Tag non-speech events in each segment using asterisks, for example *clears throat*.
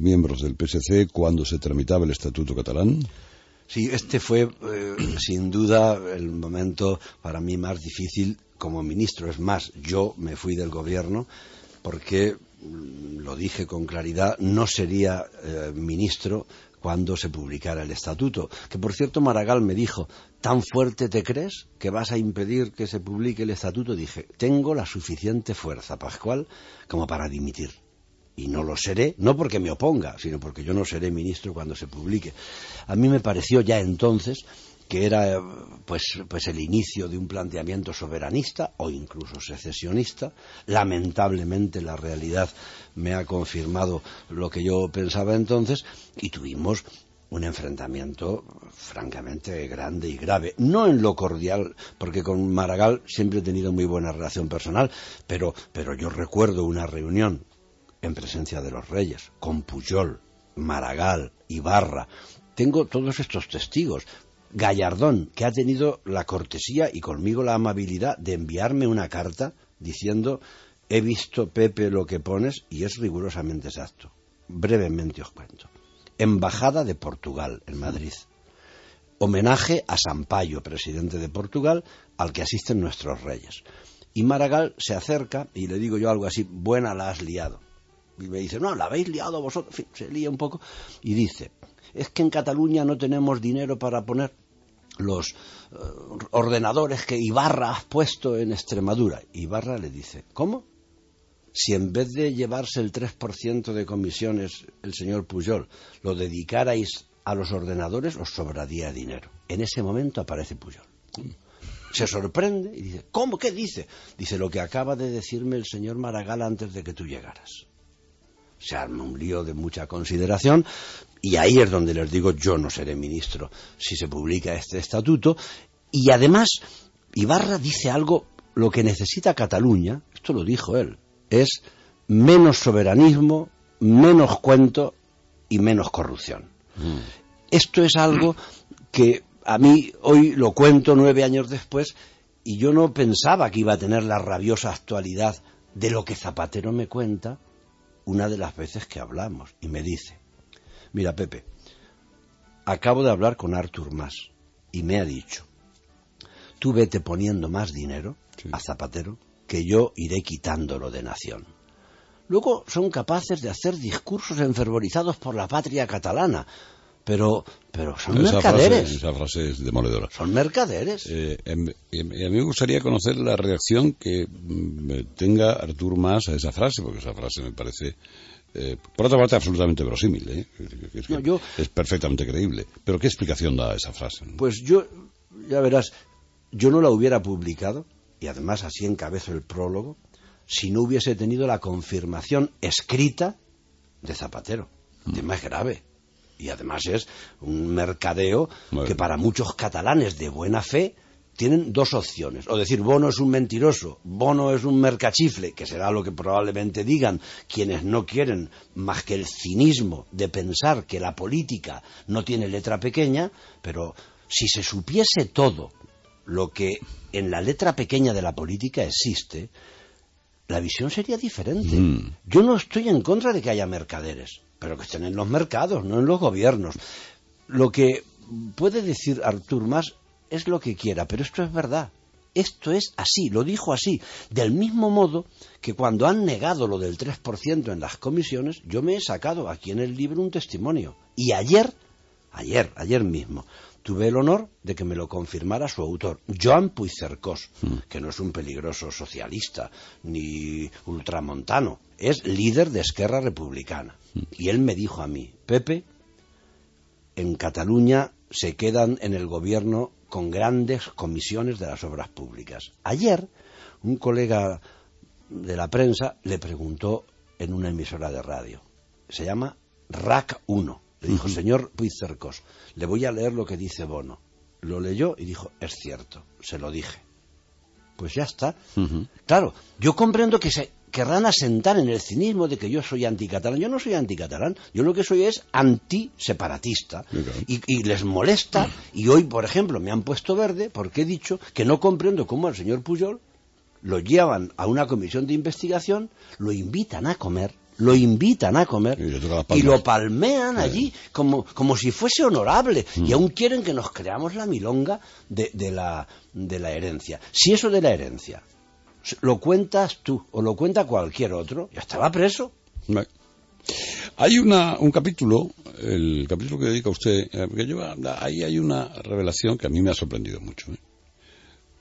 miembros del PSC cuando se tramitaba el Estatuto catalán? Sí, este fue eh, *clears throat* sin duda el momento para mí más difícil como ministro. Es más, yo me fui del gobierno porque, mm, lo dije con claridad, no sería eh, ministro cuando se publicara el estatuto. Que por cierto Maragall me dijo, ¿tan fuerte te crees que vas a impedir que se publique el estatuto? Dije, tengo la suficiente fuerza, Pascual, como para dimitir y no lo seré, no porque me oponga, sino porque yo no seré ministro cuando se publique. A mí me pareció ya entonces que era pues, pues el inicio de un planteamiento soberanista o incluso secesionista. Lamentablemente la realidad me ha confirmado lo que yo pensaba entonces y tuvimos un enfrentamiento francamente grande y grave. No en lo cordial, porque con Maragall siempre he tenido muy buena relación personal, pero, pero yo recuerdo una reunión en presencia de los reyes, con Puyol, Maragall, Ibarra. Tengo todos estos testigos. Gallardón, que ha tenido la cortesía y conmigo la amabilidad de enviarme una carta diciendo he visto, Pepe, lo que pones y es rigurosamente exacto. Brevemente os cuento. Embajada de Portugal en Madrid. Homenaje a Sampaio, presidente de Portugal, al que asisten nuestros reyes. Y Maragall se acerca y le digo yo algo así, buena la has liado. Y me dice, no, la habéis liado vosotros. se lía un poco. Y dice, es que en Cataluña no tenemos dinero para poner los eh, ordenadores que Ibarra ha puesto en Extremadura. Ibarra le dice, ¿cómo? Si en vez de llevarse el 3% de comisiones el señor Pujol lo dedicarais a los ordenadores, os sobraría dinero. En ese momento aparece Pujol. Se sorprende y dice, ¿cómo? ¿Qué dice? Dice lo que acaba de decirme el señor Maragall antes de que tú llegaras se arma un lío de mucha consideración y ahí es donde les digo yo no seré ministro si se publica este estatuto y además Ibarra dice algo lo que necesita Cataluña esto lo dijo él es menos soberanismo menos cuento y menos corrupción mm. esto es algo que a mí hoy lo cuento nueve años después y yo no pensaba que iba a tener la rabiosa actualidad de lo que Zapatero me cuenta una de las veces que hablamos y me dice, mira Pepe, acabo de hablar con Artur Mas y me ha dicho, tú vete poniendo más dinero a Zapatero que yo iré quitándolo de nación. Luego son capaces de hacer discursos enfervorizados por la patria catalana, pero, pero son mercaderes. esa frase es demoledora. Son mercaderes. Eh, em, em, a mí me gustaría conocer la reacción que mm, tenga Artur Mas a esa frase, porque esa frase me parece, eh, por otra parte, absolutamente verosímil. ¿eh? Es, perfectamente creíble. Pero ¿qué explicación da a esa frase? Pues yo, ya verás, yo no la hubiera publicado, y además así encabezo el prólogo, si no hubiese tenido la confirmación escrita de Zapatero. de mm. más grave y además es un mercadeo que para muchos catalanes de buena fe tienen dos opciones. O decir, Bono es un mentiroso, Bono es un mercachifle, que será lo que probablemente digan quienes no quieren más que el cinismo de pensar que la política no tiene letra pequeña, pero si se supiese todo lo que en la letra pequeña de la política existe, la visión sería diferente. Mm. Yo no estoy en contra de que haya mercaderes pero que estén en los mercados, no en los gobiernos. Lo que puede decir Artur Mas es lo que quiera, pero esto es verdad. Esto es así, lo dijo así. Del mismo modo que cuando han negado lo del 3% en las comisiones, yo me he sacado aquí en el libro un testimonio. Y ayer, ayer, ayer mismo, tuve el honor de que me lo confirmara su autor, Joan Puigcercós, mm. que no es un peligroso socialista ni ultramontano, es líder de Esquerra Republicana. Mm. Y él me dijo a mí, Pepe, en Cataluña se quedan en el gobierno con grandes comisiones de las obras públicas. Ayer, un colega de la prensa le preguntó en una emisora de radio. Se llama RAC 1 Le dijo, señor Puigcercos, le voy a leer lo que dice Bono. Lo leyó y dijo, es cierto, se lo dije. Pues ya está. Claro, yo comprendo que se querrán asentar en el cinismo de que yo soy anticatalán. Yo no soy anticatalán, yo lo que soy es antiseparatista. Y, y les molesta, y hoy, por ejemplo, me han puesto verde porque he dicho que no comprendo cómo al señor Pujol lo llevan a una comisión de investigación, lo invitan a comer, lo invitan a comer y, lo palmean allí como, como si fuese honorable y mm. aún quieren que nos creamos la milonga de, de, la, de la herencia. Si eso de la herencia lo cuentas tú o lo cuenta cualquier otro, ya estaba preso. Hay una, un capítulo, el capítulo que dedica usted, eh, ahí hay una revelación que a mí me ha sorprendido mucho. ¿eh?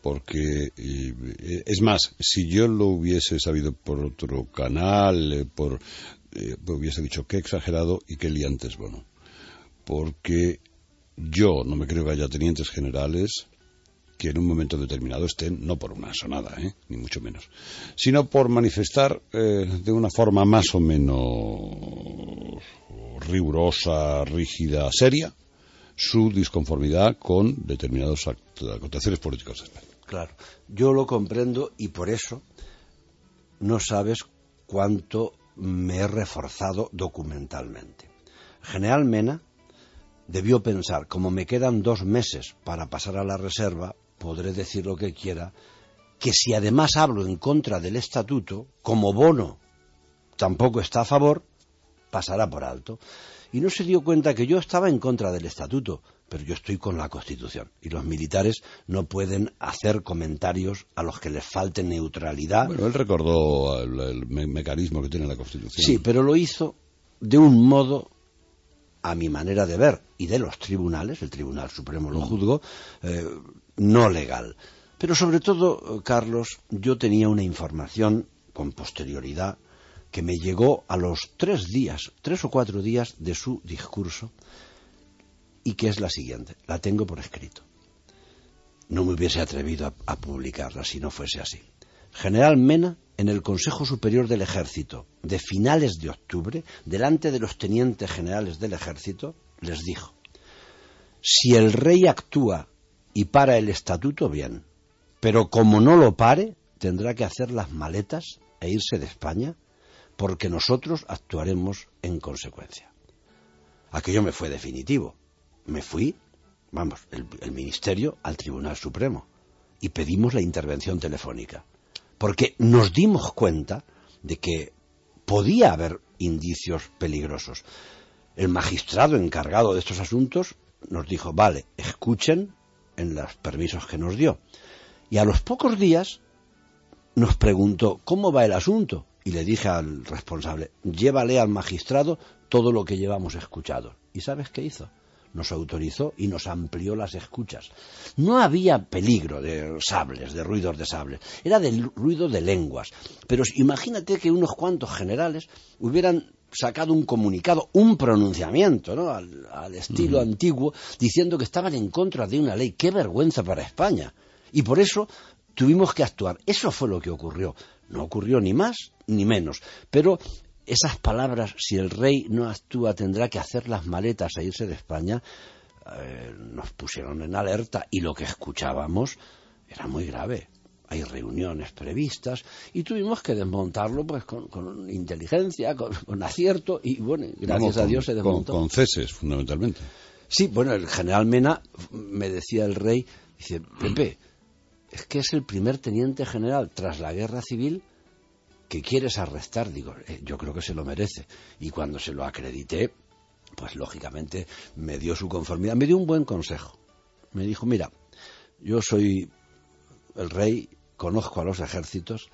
Porque eh, es más, si yo lo hubiese sabido por otro canal, eh, por eh, hubiese dicho qué exagerado y qué liantes, bueno, porque yo no me creo que haya tenientes generales que en un momento determinado estén, no por una sonada, ni mucho menos, sino por manifestar de una forma más o menos rigurosa, rígida, seria, su disconformidad con determinados acontecciones políticas de España. Claro, yo lo comprendo y por eso no sabes cuánto me he reforzado documentalmente. General Mena debió pensar, como me quedan dos meses para pasar a la reserva, podré decir lo que quiera, que si además hablo en contra del estatuto, como Bono tampoco está a favor, pasará por alto. Y no se dio cuenta que yo estaba en contra del estatuto, pero yo estoy con la Constitución y los militares no pueden hacer comentarios a los que les falte neutralidad. Bueno, él recordó el, mecanismo que tiene la Constitución. Sí, pero lo hizo de un modo, a mi manera de ver, y de los tribunales, el Tribunal Supremo lo mm. juzgó, eh, no legal. Pero sobre todo, Carlos, yo tenía una información con posterioridad que me llegó a los tres días, tres o cuatro días de su discurso, y que es la siguiente. La tengo por escrito. No me hubiese atrevido a, publicarla si no fuese así. General Mena, en el Consejo Superior del Ejército de finales de octubre, delante de los tenientes generales del Ejército, les dijo, si el rey actúa y para el estatuto, bien, pero como no lo pare, tendrá que hacer las maletas e irse de España, porque nosotros actuaremos en consecuencia. Aquello me fue definitivo me fui, vamos, el, Ministerio al Tribunal Supremo y pedimos la intervención telefónica. Porque nos dimos cuenta de que podía haber indicios peligrosos. El magistrado encargado de estos asuntos nos dijo, vale, escuchen en los permisos que nos dio. Y a los pocos días nos preguntó, ¿cómo va el asunto? Y le dije al responsable, llévale al magistrado todo lo que llevamos escuchado. ¿Y sabes qué hizo? Nos autorizó y nos amplió las escuchas. No había peligro de sables, de ruidos de sables, era del ruido de lenguas. Pero imagínate que unos cuantos generales hubieran sacado un comunicado, un pronunciamiento, ¿no? al, estilo antiguo, diciendo que estaban en contra de una ley. ¡Qué vergüenza para España! Y por eso tuvimos que actuar. Eso fue lo que ocurrió. No ocurrió ni más ni menos. Pero esas palabras, si el rey no actúa, tendrá que hacer las maletas e irse de España, eh, nos pusieron en alerta y lo que escuchábamos era muy grave. Hay reuniones previstas y tuvimos que desmontarlo pues con, inteligencia, con, acierto y bueno, gracias a Dios se desmontó. Con, ceses, fundamentalmente. Sí, bueno, el general Mena, me decía el rey, dice, Pepe, es que es el primer teniente general tras la guerra civil que quieres arrestar? Digo, eh, yo creo que se lo merece. Y cuando se lo acredité, pues lógicamente me dio su conformidad, me dio un buen consejo. Me dijo, mira, yo soy el rey, conozco a los ejércitos,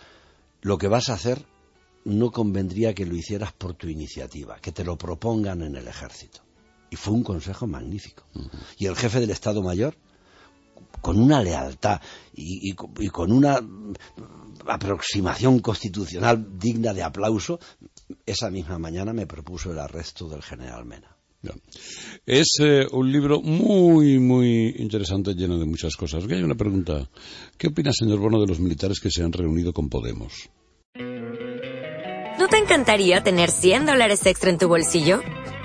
lo que vas a hacer no convendría que lo hicieras por tu iniciativa, que te lo propongan en el ejército. Y fue un consejo magnífico. Y el jefe del Estado Mayor, con una lealtad y, con una aproximación constitucional digna de aplauso, esa misma mañana me propuso el arresto del general Mena. Es eh, un libro muy, muy interesante, lleno de muchas cosas. hay una pregunta. ¿Qué opina, señor Bono, de los militares que se han reunido con Podemos? te encantaría tener 100 dólares extra en tu bolsillo?